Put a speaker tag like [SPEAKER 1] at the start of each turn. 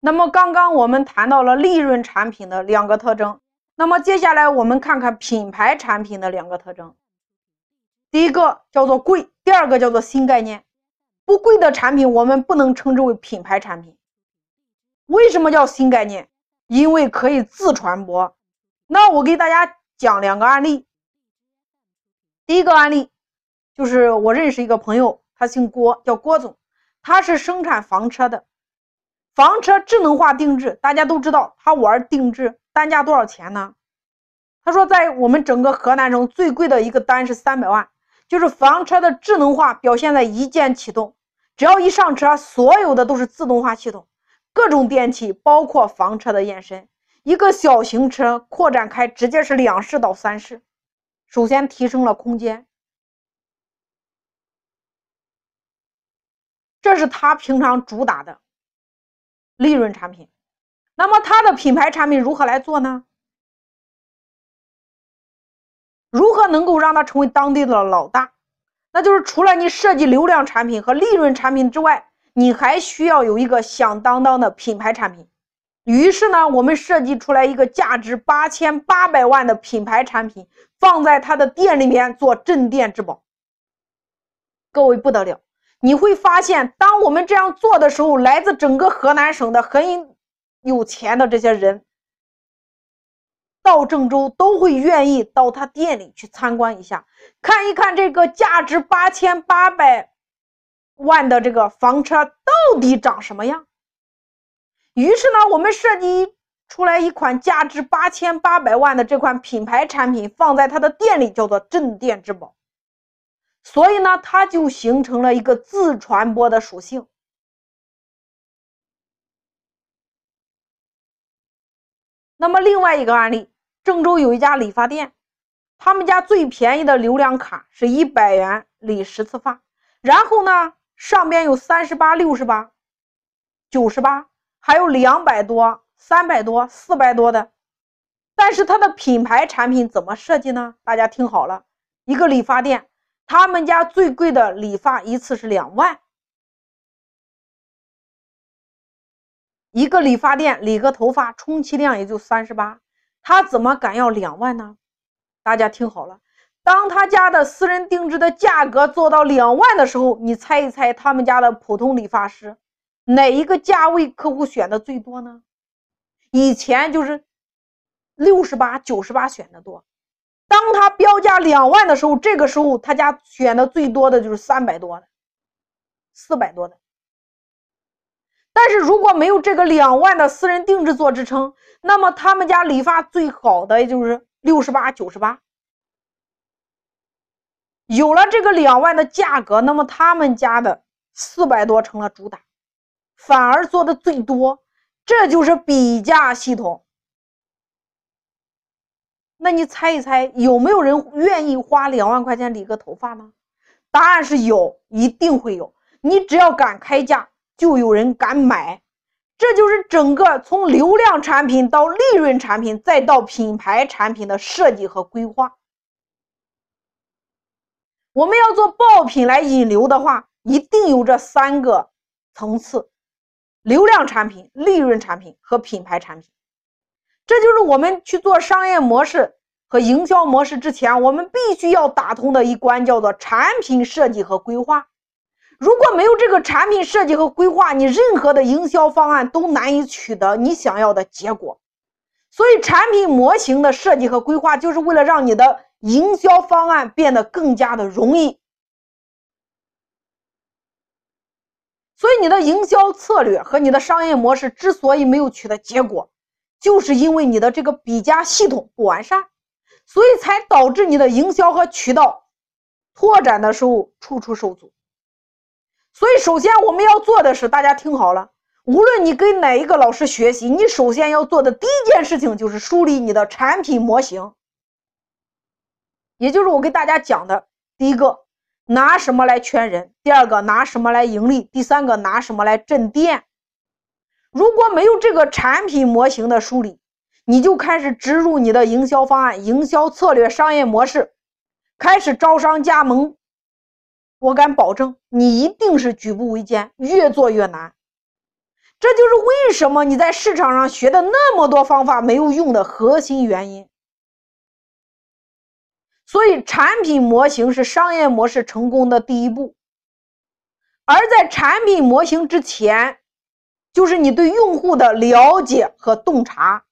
[SPEAKER 1] 那么刚刚我们谈到了利润产品的两个特征，那么接下来我们看看品牌产品的两个特征。第一个叫做贵，第二个叫做新概念。不贵的产品我们不能称之为品牌产品。为什么叫新概念？因为可以自传播。那我给大家讲两个案例。第一个案例就是我认识一个朋友，他姓郭，叫郭总，他是生产房车的。房车智能化定制，大家都知道，他玩定制单价多少钱呢？他说，在我们整个河南省最贵的一个单是三百万，就是房车的智能化表现在一键启动，只要一上车，所有的都是自动化系统，各种电器，包括房车的延伸，一个小型车扩展开，直接是两室到三室。首先提升了空间，这是他平常主打的。利润产品，那么它的品牌产品如何来做呢？如何能够让它成为当地的老大？那就是除了你设计流量产品和利润产品之外，你还需要有一个响当当的品牌产品。于是呢，我们设计出来一个价值八千八百万的品牌产品，放在他的店里面做镇店之宝。各位不得了。你会发现，当我们这样做的时候，来自整个河南省的很有钱的这些人，到郑州都会愿意到他店里去参观一下，看一看这个价值八千八百万的这个房车到底长什么样。于是呢，我们设计出来一款价值八千八百万的这款品牌产品，放在他的店里，叫做镇店之宝。所以呢，它就形成了一个自传播的属性。那么另外一个案例，郑州有一家理发店，他们家最便宜的流量卡是一百元理十次发，然后呢，上边有三十八、六十八、九十八，还有两百多、三百多、四百多的。但是它的品牌产品怎么设计呢？大家听好了，一个理发店。他们家最贵的理发一次是两万，一个理发店理个头发充其量也就三十八，他怎么敢要两万呢？大家听好了，当他家的私人定制的价格做到两万的时候，你猜一猜他们家的普通理发师哪一个价位客户选的最多呢？以前就是六十八、九十八选的多。当他标价两万的时候，这个时候他家选的最多的就是三百多的、四百多的。但是如果没有这个两万的私人定制做支撑，那么他们家理发最好的也就是六十八、九十八。有了这个两万的价格，那么他们家的四百多成了主打，反而做的最多，这就是比价系统。那你猜一猜，有没有人愿意花两万块钱理个头发呢？答案是有，一定会有。你只要敢开价，就有人敢买。这就是整个从流量产品到利润产品，再到品牌产品的设计和规划。我们要做爆品来引流的话，一定有这三个层次：流量产品、利润产品和品牌产品。这就是我们去做商业模式和营销模式之前，我们必须要打通的一关，叫做产品设计和规划。如果没有这个产品设计和规划，你任何的营销方案都难以取得你想要的结果。所以，产品模型的设计和规划，就是为了让你的营销方案变得更加的容易。所以，你的营销策略和你的商业模式之所以没有取得结果，就是因为你的这个比价系统不完善，所以才导致你的营销和渠道拓展的时候处处受阻。所以，首先我们要做的是，大家听好了，无论你跟哪一个老师学习，你首先要做的第一件事情就是梳理你的产品模型，也就是我给大家讲的第一个，拿什么来圈人；第二个，拿什么来盈利；第三个，拿什么来镇店。如果没有这个产品模型的梳理，你就开始植入你的营销方案、营销策略、商业模式，开始招商加盟，我敢保证，你一定是举步维艰，越做越难。这就是为什么你在市场上学的那么多方法没有用的核心原因。所以，产品模型是商业模式成功的第一步。而在产品模型之前，就是你对用户的了解和洞察。